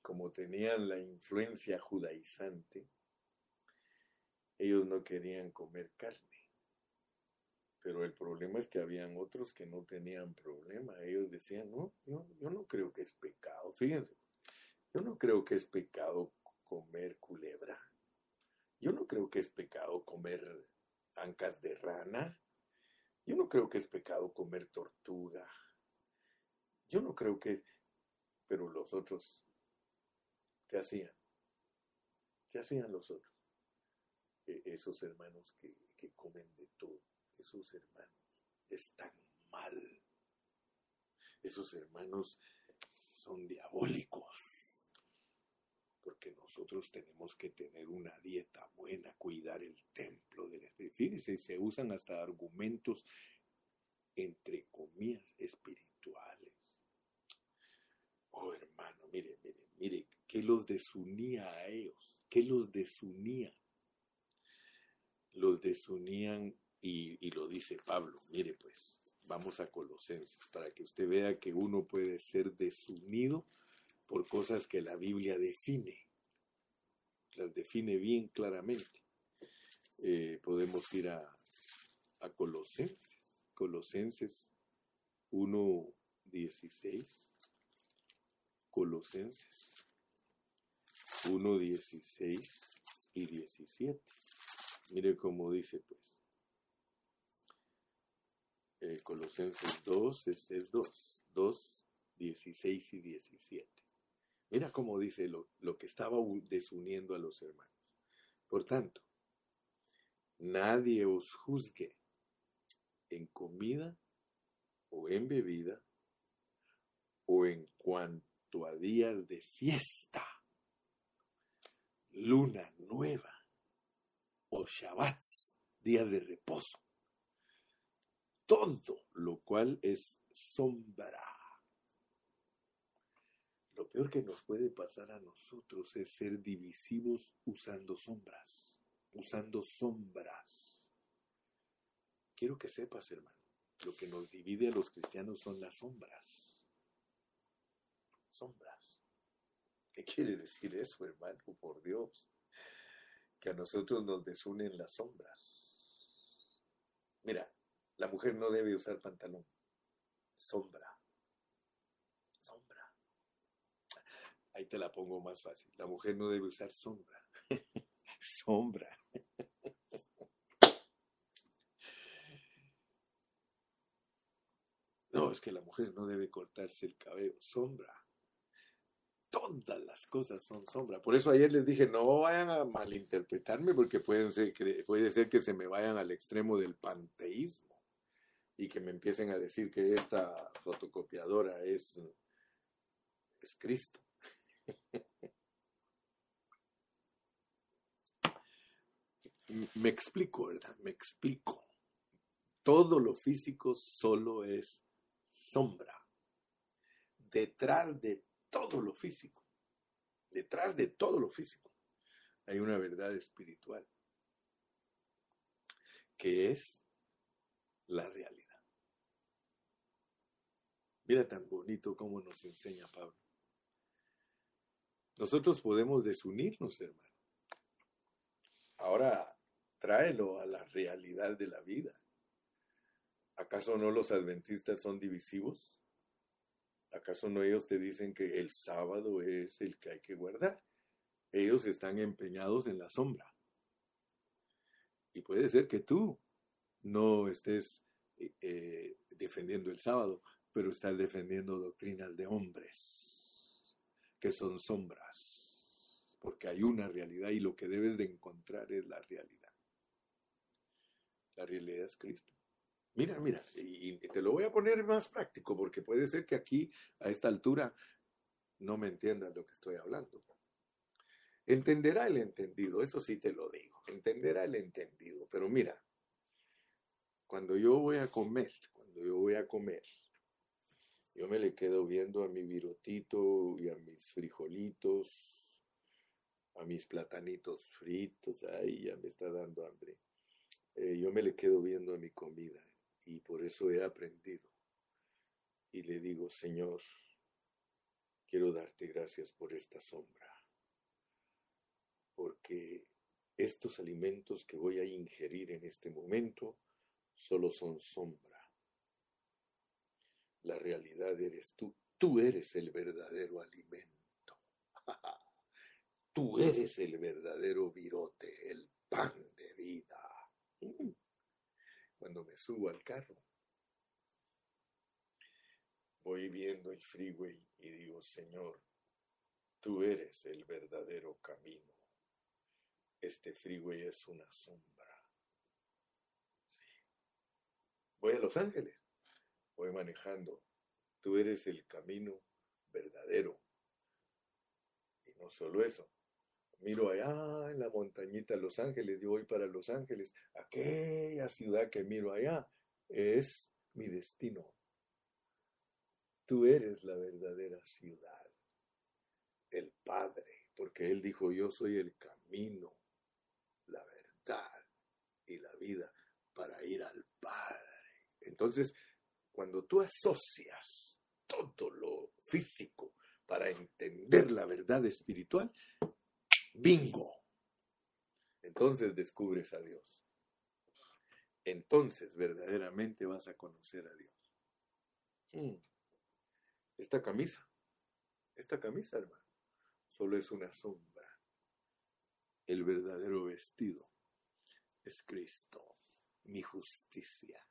como tenían la influencia judaizante, ellos no querían comer carne. Pero el problema es que habían otros que no tenían problema. Ellos decían, no, yo, yo no creo que es pecado. Fíjense, yo no creo que es pecado comer culebra. Yo no creo que es pecado comer ancas de rana. Yo no creo que es pecado comer tortuga. Yo no creo que es... Pero los otros ¿Qué hacían? ¿Qué hacían los otros? E, esos hermanos que, que comen de todo, esos hermanos están mal. Esos hermanos son diabólicos. Porque nosotros tenemos que tener una dieta buena, cuidar el templo del Espíritu. Fíjense, se usan hasta argumentos entre comillas espirituales. Oh hermano, mire, mire, mire, que los desunía a ellos, que los desunía. Los desunían y, lo dice Pablo. Mire pues, vamos a Colosenses para que usted vea que uno puede ser desunido por cosas que la Biblia define. Las define bien claramente. Eh, podemos ir a, a Colosenses, Colosenses 1.16, Colosenses 1, 16 y 17. Mire cómo dice pues. Eh, Colosenses 2 es, es 2. 2, 16 y 17. Mira cómo dice lo, lo que estaba desuniendo a los hermanos. Por tanto, nadie os juzgue en comida o en bebida o en cuanto a días de fiesta luna nueva o Shabbats, día de reposo. Todo lo cual es sombra. Lo peor que nos puede pasar a nosotros es ser divisivos usando sombras, usando sombras. Quiero que sepas, hermano, lo que nos divide a los cristianos son las sombras. Sombras. ¿Qué quiere decir eso, hermano? Por Dios. que a nosotros nos desunen las sombras. Mira, la mujer no debe usar pantalón. Sombra. Ahí te la pongo más fácil. La mujer no debe usar sombra. sombra. No, es que la mujer no debe cortarse el cabello. Sombra. Todas las cosas son sombra. Por eso ayer les dije, no vayan a malinterpretarme porque puede ser que se me vayan al extremo del panteísmo y que me empiecen a decir que esta fotocopiadora es, es Cristo. me explico, ¿verdad? Me explico. Todo lo físico solo es sombra. Detrás de todo lo físico, detrás de todo lo físico, hay una verdad espiritual, que es la realidad. Mira tan bonito como nos enseña Pablo. Nosotros podemos desunirnos, hermano. Ahora tráelo a la realidad de la vida. ¿Acaso no los adventistas son divisivos? ¿Acaso no ellos te dicen que el sábado es el que hay que guardar? Ellos están empeñados en la sombra. Y puede ser que tú no estés eh, eh, defendiendo el sábado, pero estás defendiendo doctrinas de hombres, que son sombras, porque hay una realidad y lo que debes de encontrar es la realidad. La realidad es Cristo. Mira, mira, y te lo voy a poner más práctico porque puede ser que aquí, a esta altura, no me entiendas lo que estoy hablando. Entenderá el entendido, eso sí te lo digo, entenderá el entendido, pero mira, cuando yo voy a comer, cuando yo voy a comer, yo me le quedo viendo a mi virotito y a mis frijolitos, a mis platanitos fritos, ay, ya me está dando hambre. Eh, yo me le quedo viendo a mi comida y por eso he aprendido. Y le digo, Señor, quiero darte gracias por esta sombra, porque estos alimentos que voy a ingerir en este momento solo son sombra. La realidad eres tú. Tú eres el verdadero alimento. tú eres el verdadero virote, el pan de vida. Mm cuando me subo al carro. Voy viendo el freeway y digo, Señor, tú eres el verdadero camino. Este freeway es una sombra. Voy a Los Ángeles. Voy manejando. Tú eres el camino verdadero. Y no solo eso, miro allá en la montañita Los Ángeles, yo voy para Los Ángeles, aquella ciudad que miro allá es mi destino. Tú eres la verdadera ciudad, el Padre, porque Él dijo, yo soy el camino, la verdad y la vida para ir al Padre. Entonces, cuando tú asocias todo lo físico para entender la verdad espiritual, Bingo. Entonces descubres a Dios. Entonces verdaderamente vas a conocer a Dios. Hmm. Esta camisa, esta camisa, hermano, solo es una sombra. El verdadero vestido es Cristo, mi justicia.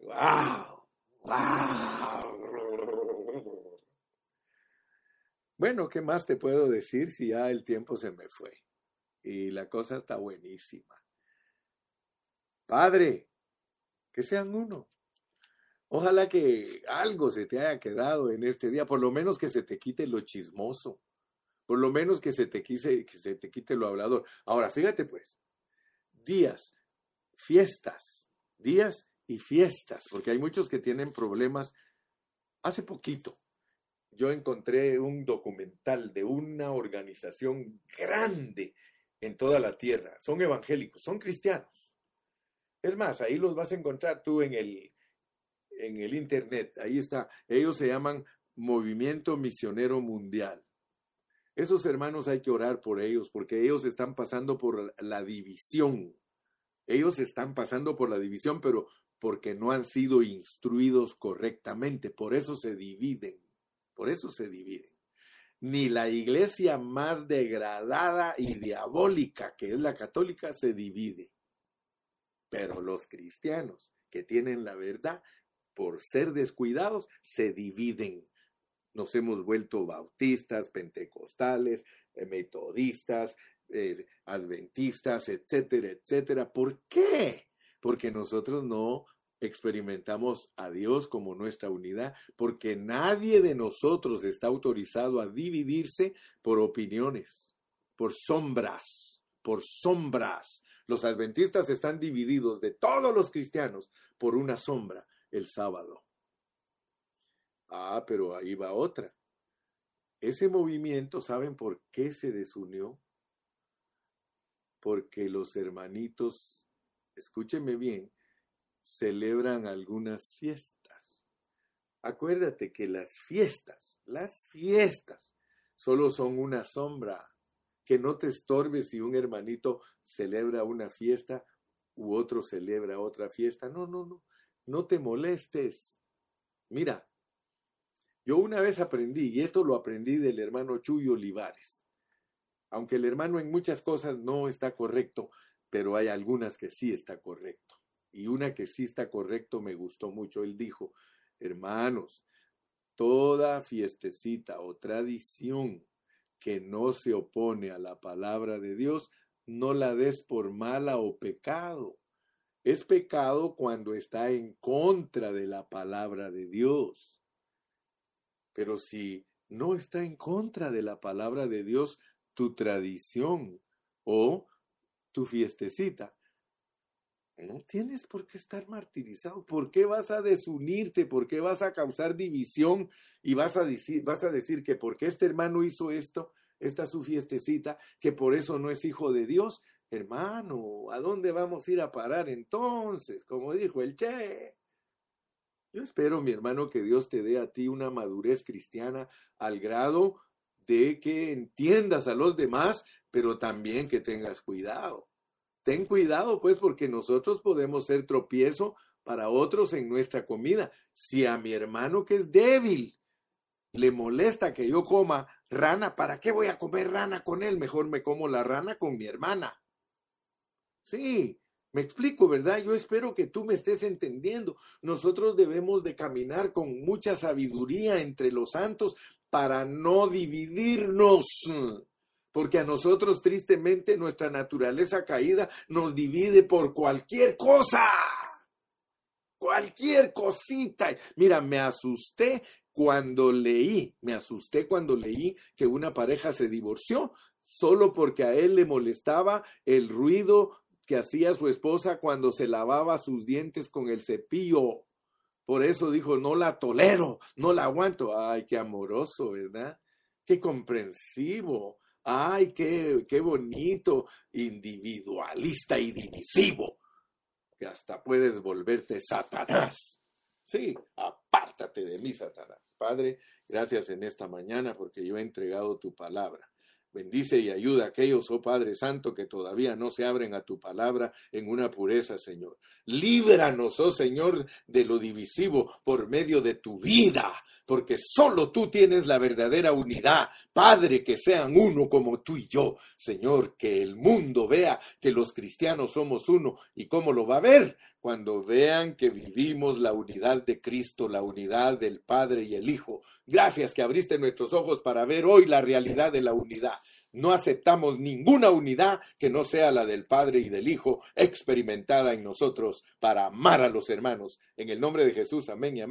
¡Wow! ¡Wow! Bueno, ¿qué más te puedo decir si ya el tiempo se me fue? Y la cosa está buenísima. Padre, que sean uno. Ojalá que algo se te haya quedado en este día, por lo menos que se te quite lo chismoso, por lo menos que se te, quise, que se te quite lo hablador. Ahora, fíjate pues, días, fiestas, días y fiestas, porque hay muchos que tienen problemas. Hace poquito, yo encontré un documental de una organización grande en toda la tierra. Son evangélicos, son cristianos. Es más, ahí los vas a encontrar tú en el, en el internet. Ahí está. Ellos se llaman Movimiento Misionero Mundial. Esos hermanos hay que orar por ellos porque ellos están pasando por la división. Ellos están pasando por la división, pero porque no han sido instruidos correctamente. Por eso se dividen. Por eso se dividen. Ni la iglesia más degradada y diabólica que es la católica se divide. Pero los cristianos que tienen la verdad, por ser descuidados, se dividen. Nos hemos vuelto bautistas, pentecostales, eh, metodistas, eh, adventistas, etcétera, etcétera. ¿Por qué? Porque nosotros no experimentamos a Dios como nuestra unidad, porque nadie de nosotros está autorizado a dividirse por opiniones, por sombras, por sombras. Los adventistas están divididos de todos los cristianos por una sombra el sábado. Ah, pero ahí va otra. Ese movimiento, ¿saben por qué se desunió? Porque los hermanitos, escúcheme bien, celebran algunas fiestas. Acuérdate que las fiestas, las fiestas, solo son una sombra. Que no te estorbe si un hermanito celebra una fiesta u otro celebra otra fiesta. No, no, no. No te molestes. Mira, yo una vez aprendí, y esto lo aprendí del hermano Chuy Olivares, aunque el hermano en muchas cosas no está correcto, pero hay algunas que sí está correcto. Y una que sí está correcto me gustó mucho. Él dijo, hermanos, toda fiestecita o tradición que no se opone a la palabra de Dios, no la des por mala o pecado. Es pecado cuando está en contra de la palabra de Dios. Pero si no está en contra de la palabra de Dios, tu tradición o tu fiestecita, no tienes por qué estar martirizado. ¿Por qué vas a desunirte? ¿Por qué vas a causar división? Y vas a decir, vas a decir que porque este hermano hizo esto, esta su fiestecita, que por eso no es hijo de Dios. Hermano, ¿a dónde vamos a ir a parar entonces? Como dijo el Che. Yo espero, mi hermano, que Dios te dé a ti una madurez cristiana al grado de que entiendas a los demás, pero también que tengas cuidado. Ten cuidado, pues, porque nosotros podemos ser tropiezo para otros en nuestra comida. Si a mi hermano que es débil le molesta que yo coma rana, ¿para qué voy a comer rana con él? Mejor me como la rana con mi hermana. Sí, me explico, ¿verdad? Yo espero que tú me estés entendiendo. Nosotros debemos de caminar con mucha sabiduría entre los santos para no dividirnos porque a nosotros tristemente nuestra naturaleza caída nos divide por cualquier cosa. Cualquier cosita. Mira, me asusté cuando leí, me asusté cuando leí que una pareja se divorció solo porque a él le molestaba el ruido que hacía su esposa cuando se lavaba sus dientes con el cepillo. Por eso dijo, no la tolero, no la aguanto. Ay, qué amoroso, ¿verdad? Qué comprensivo. Ay, qué, qué bonito, individualista y divisivo, que hasta puedes volverte Satanás. Sí, apártate de mí, Satanás. Padre, gracias en esta mañana porque yo he entregado tu palabra. Bendice y ayuda a aquellos, oh Padre Santo, que todavía no se abren a tu palabra en una pureza, Señor. Líbranos, oh Señor, de lo divisivo por medio de tu vida, porque solo tú tienes la verdadera unidad. Padre, que sean uno como tú y yo. Señor, que el mundo vea que los cristianos somos uno. ¿Y cómo lo va a ver? Cuando vean que vivimos la unidad de Cristo, la unidad del Padre y el Hijo. Gracias que abriste nuestros ojos para ver hoy la realidad de la unidad. No aceptamos ninguna unidad que no sea la del Padre y del Hijo experimentada en nosotros para amar a los hermanos. En el nombre de Jesús, amén y amén.